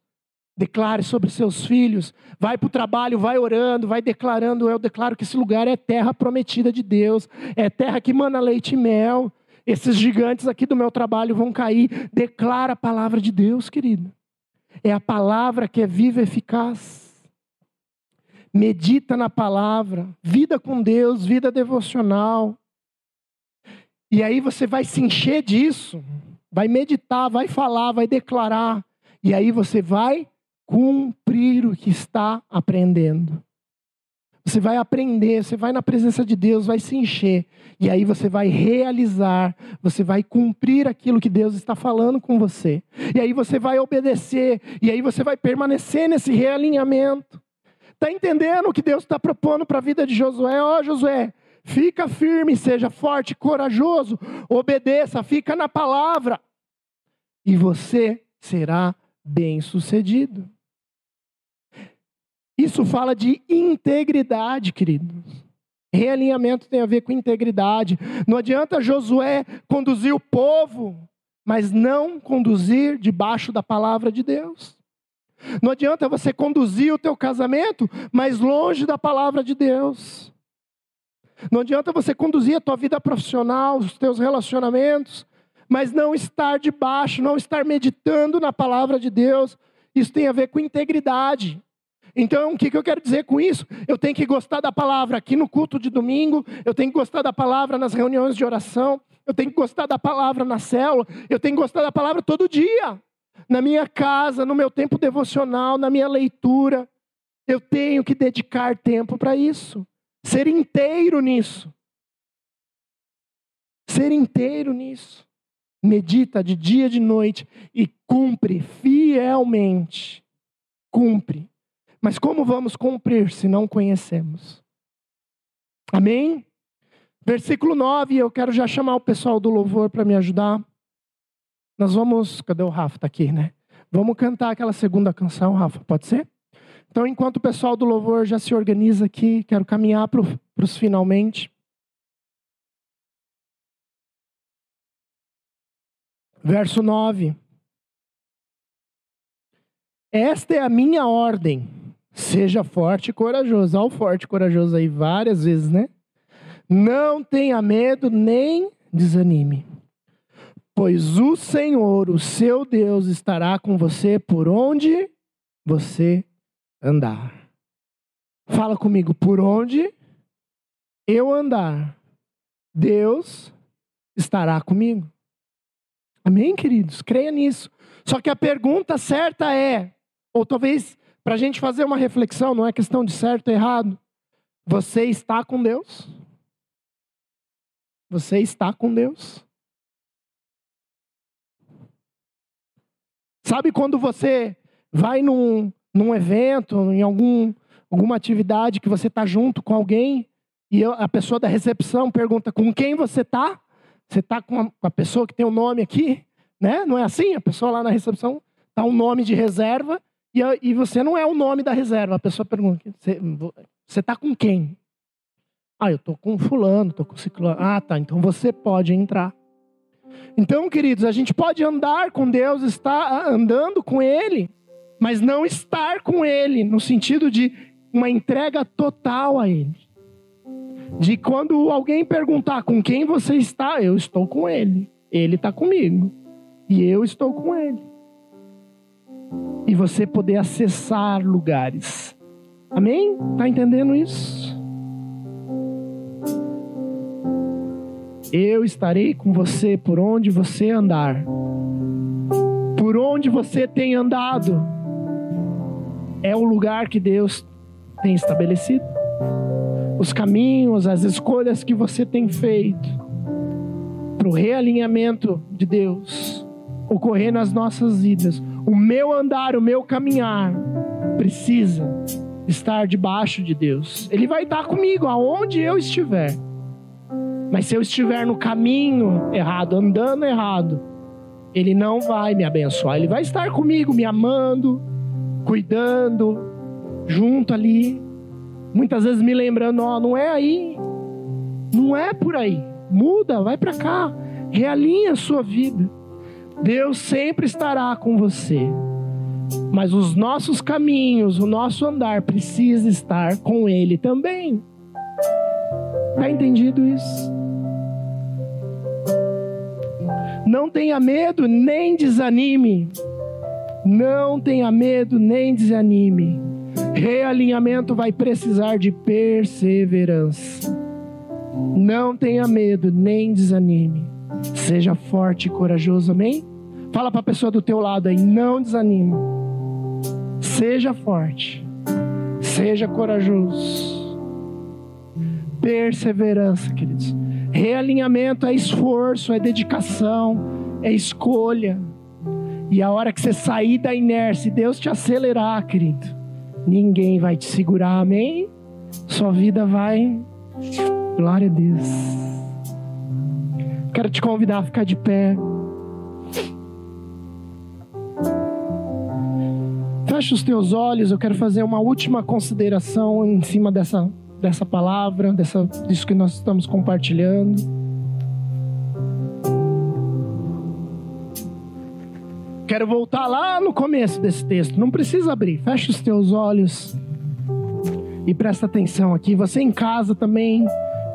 Declare sobre seus filhos, vai para o trabalho, vai orando, vai declarando. Eu declaro que esse lugar é terra prometida de Deus, é terra que mana leite e mel. Esses gigantes aqui do meu trabalho vão cair. Declara a palavra de Deus, querido. É a palavra que é viva e eficaz. Medita na palavra, vida com Deus, vida devocional. E aí você vai se encher disso, vai meditar, vai falar, vai declarar. E aí você vai cumprir o que está aprendendo. Você vai aprender, você vai na presença de Deus, vai se encher. E aí você vai realizar, você vai cumprir aquilo que Deus está falando com você. E aí você vai obedecer, e aí você vai permanecer nesse realinhamento. Está entendendo o que Deus está propondo para a vida de Josué? Ó, oh, Josué, fica firme, seja forte, corajoso, obedeça, fica na palavra. E você será bem sucedido. Isso fala de integridade, queridos. Realinhamento tem a ver com integridade. Não adianta Josué conduzir o povo, mas não conduzir debaixo da palavra de Deus. Não adianta você conduzir o teu casamento, mas longe da palavra de Deus. Não adianta você conduzir a tua vida profissional, os teus relacionamentos, mas não estar debaixo, não estar meditando na palavra de Deus. Isso tem a ver com integridade. Então, o que, eu quero dizer com isso? Eu tenho que gostar da palavra aqui no culto de domingo, eu tenho que gostar da palavra nas reuniões de oração, eu tenho que gostar da palavra na célula, eu tenho que gostar da palavra todo dia, na minha casa, no meu tempo devocional, na minha leitura. Eu tenho que dedicar tempo para isso, ser inteiro nisso. Ser inteiro nisso. Medita de dia e de noite e cumpre fielmente. Cumpre Mas como vamos cumprir se não conhecemos? Amém? Versículo 9, eu quero já chamar o pessoal do louvor para me ajudar. Nós vamos. Cadê o Rafa? Está aqui, né? Vamos cantar aquela segunda canção, Rafa, pode ser? Então, enquanto o pessoal do louvor já se organiza aqui, quero caminhar para os finalmente. Verso 9. Esta é a minha ordem. Seja forte e corajoso. Olha o forte e corajoso aí várias vezes, né? Não tenha medo nem desanime pois o Senhor, o seu Deus, estará com você por onde você andar. Fala comigo, por onde eu andar, Deus estará comigo. Amém, queridos? Creia nisso. Só que a pergunta certa é, ou talvez para a gente fazer uma reflexão, não é questão de certo ou errado. Você está com Deus? Você está com Deus? Sabe quando você vai num, num evento, em algum, alguma atividade que você está junto com alguém e a pessoa da recepção pergunta com quem você está? Você está com a pessoa que tem o um nome aqui? Né? Não é assim? A pessoa lá na recepção está um nome de reserva e, e você não é o nome da reserva. A pessoa pergunta: você está com quem? Ah, eu estou com fulano, estou com ciclano. Ah, tá. Então você pode entrar. Então, queridos, a gente pode andar com Deus, estar andando com Ele, mas não estar com Ele, no sentido de uma entrega total a Ele. De quando alguém perguntar com quem você está, eu estou com Ele, Ele está comigo, e eu estou com Ele. E você poder acessar lugares. Amém? Está entendendo isso? Eu estarei com você por onde você andar. Por onde você tem andado, é o lugar que Deus tem estabelecido. Os caminhos, as escolhas que você tem feito para o realinhamento de Deus ocorrer nas nossas vidas. O meu andar, o meu caminhar precisa estar debaixo de Deus. Ele vai estar comigo aonde eu estiver. Mas se eu estiver no caminho errado, andando errado, Ele não vai me abençoar. Ele vai estar comigo, me amando, cuidando, junto ali. Muitas vezes me lembrando: ó, não é aí, não é por aí. Muda, vai para cá, realinha a sua vida. Deus sempre estará com você. Mas os nossos caminhos, o nosso andar precisa estar com Ele também. Está entendido isso? Não tenha medo, nem desanime. Não tenha medo, nem desanime. Realinhamento vai precisar de perseverança. Não tenha medo, nem desanime. Seja forte e corajoso, amém? Fala para a pessoa do teu lado aí, não desanime. Seja forte. Seja corajoso. Perseverança, queridos. Realinhamento é esforço, é dedicação, é escolha. E a hora que você sair da inércia e Deus te acelerar, querido, ninguém vai te segurar, amém? Sua vida vai. Glória a Deus. Quero te convidar a ficar de pé. Feche os teus olhos, eu quero fazer uma última consideração em cima dessa dessa palavra, dessa, disso que nós estamos compartilhando. Quero voltar lá no começo desse texto. Não precisa abrir. Fecha os teus olhos e presta atenção aqui. Você em casa também.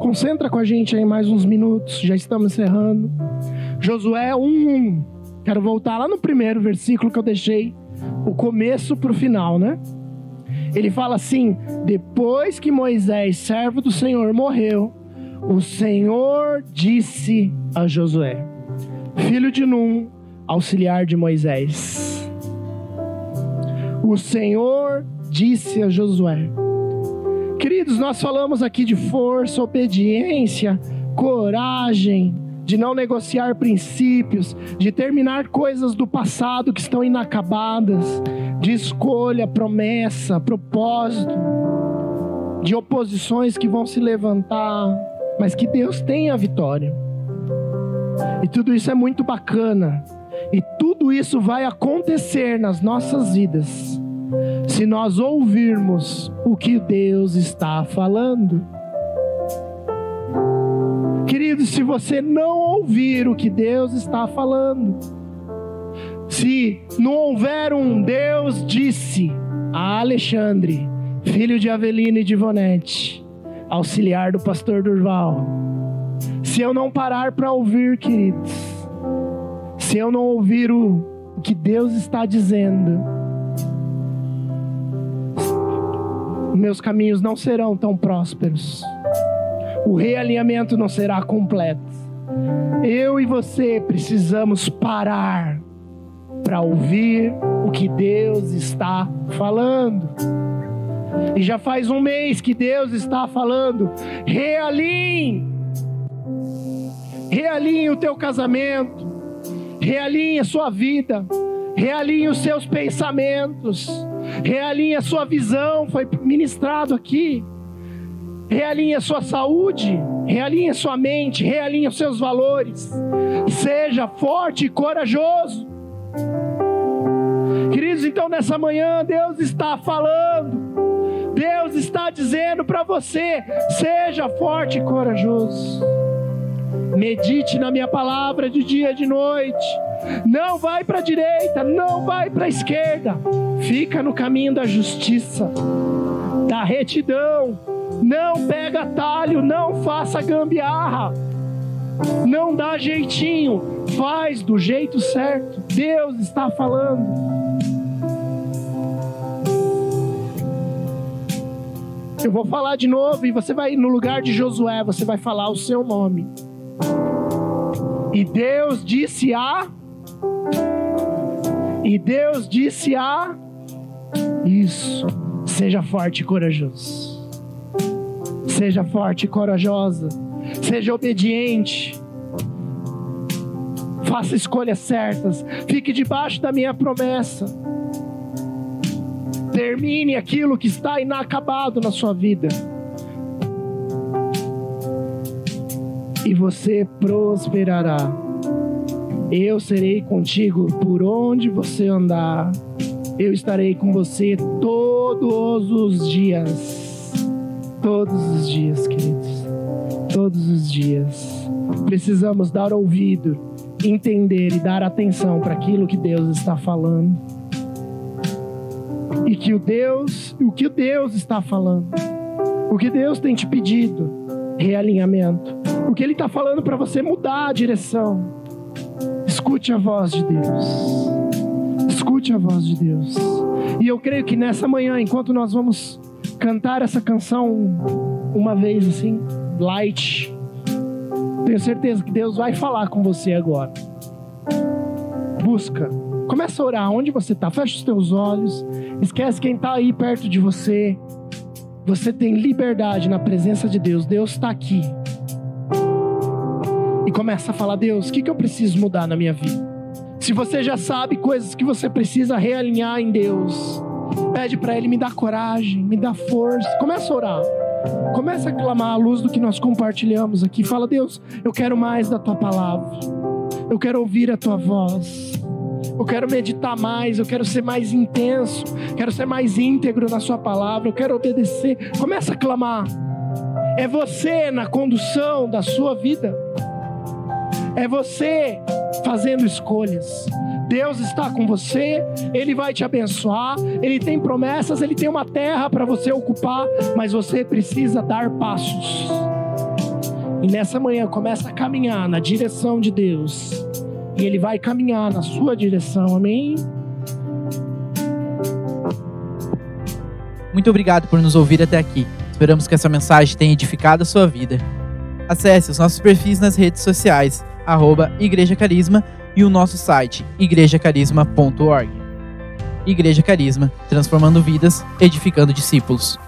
Concentra com a gente aí mais uns minutos. Já estamos encerrando. Josué 1:1. Quero voltar lá no primeiro versículo que eu deixei o começo para o final, né? Ele fala assim: depois que Moisés, servo do Senhor, morreu, o Senhor disse a Josué, filho de Num, auxiliar de Moisés. O Senhor disse a Josué. Queridos, nós falamos aqui de força, obediência, coragem, de não negociar princípios, de terminar coisas do passado que estão inacabadas, de escolha, promessa, propósito, de oposições que vão se levantar, mas que Deus tem a vitória. E tudo isso é muito bacana. E tudo isso vai acontecer nas nossas vidas se nós ouvirmos o que Deus está falando. Querido, se você não ouvir o que Deus está falando, se não houver um Deus disse a Alexandre, filho de Avelino e de Vonete, auxiliar do pastor Durval, se eu não parar para ouvir, queridos, se eu não ouvir o que Deus está dizendo, meus caminhos não serão tão prósperos. O realinhamento não será completo. Eu e você precisamos parar para ouvir o que Deus está falando. E já faz um mês que Deus está falando: realinhe, realinhe o teu casamento, realinhe a sua vida, realinhe os seus pensamentos, realinhe a sua visão, foi ministrado aqui. Realinhe a sua saúde, realinhe a sua mente, realinhe os seus valores. Seja forte e corajoso. Queridos, então nessa manhã Deus está falando. Deus está dizendo para você: seja forte e corajoso. Medite na minha palavra de dia e de noite. Não vai para a direita, não vai para a esquerda. Fica no caminho da justiça, da retidão. Não pega atalho, não faça gambiarra. Não dá jeitinho, faz do jeito certo. Deus está falando. Eu vou falar de novo e você vai no lugar de Josué, você vai falar o seu nome. E Deus disse a E Deus disse a Isso. Seja forte e corajoso. Seja forte e corajosa. Seja obediente. Faça escolhas certas. Fique debaixo da minha promessa. Termine aquilo que está inacabado na sua vida. E você prosperará. Eu serei contigo por onde você andar. Eu estarei com você todos os dias. Todos os dias, queridos. Todos os dias. Precisamos dar ouvido, entender e dar atenção para aquilo que Deus está falando. E que o Deus, o que Deus está falando, o que Deus tem te pedido, realinhamento. O que Ele está falando para você mudar a direção. Escute a voz de Deus. Escute a voz de Deus. E eu creio que nessa manhã, enquanto nós vamos cantar essa canção uma vez assim, light, tenho certeza que Deus vai falar com você agora. Busca. Começa a orar onde você está. Fecha os teus olhos. Esquece quem está aí perto de você. Você tem liberdade na presença de Deus. Deus está aqui. E começa a falar: Deus, o que, que eu preciso mudar na minha vida? Se você já sabe coisas que você precisa realinhar em Deus, pede para Ele me dar coragem, me dar força. Começa a orar. Começa a clamar à luz do que nós compartilhamos aqui. Fala, Deus, eu quero mais da tua palavra. Eu quero ouvir a tua voz. Eu quero meditar mais, eu quero ser mais intenso, quero ser mais íntegro na sua palavra, eu quero obedecer. Começa a clamar. É você na condução da sua vida. É você fazendo escolhas. Deus está com você, Ele vai te abençoar, Ele tem promessas, Ele tem uma terra para você ocupar, mas você precisa dar passos. E nessa manhã começa a caminhar na direção de Deus, e Ele vai caminhar na sua direção, amém? Muito obrigado por nos ouvir até aqui. Esperamos que essa mensagem tenha edificado a sua vida. Acesse os nossos perfis nas redes sociais, arroba Igreja Carisma e o nosso site igrejacarisma.org. Igreja Carisma, transformando vidas, edificando discípulos.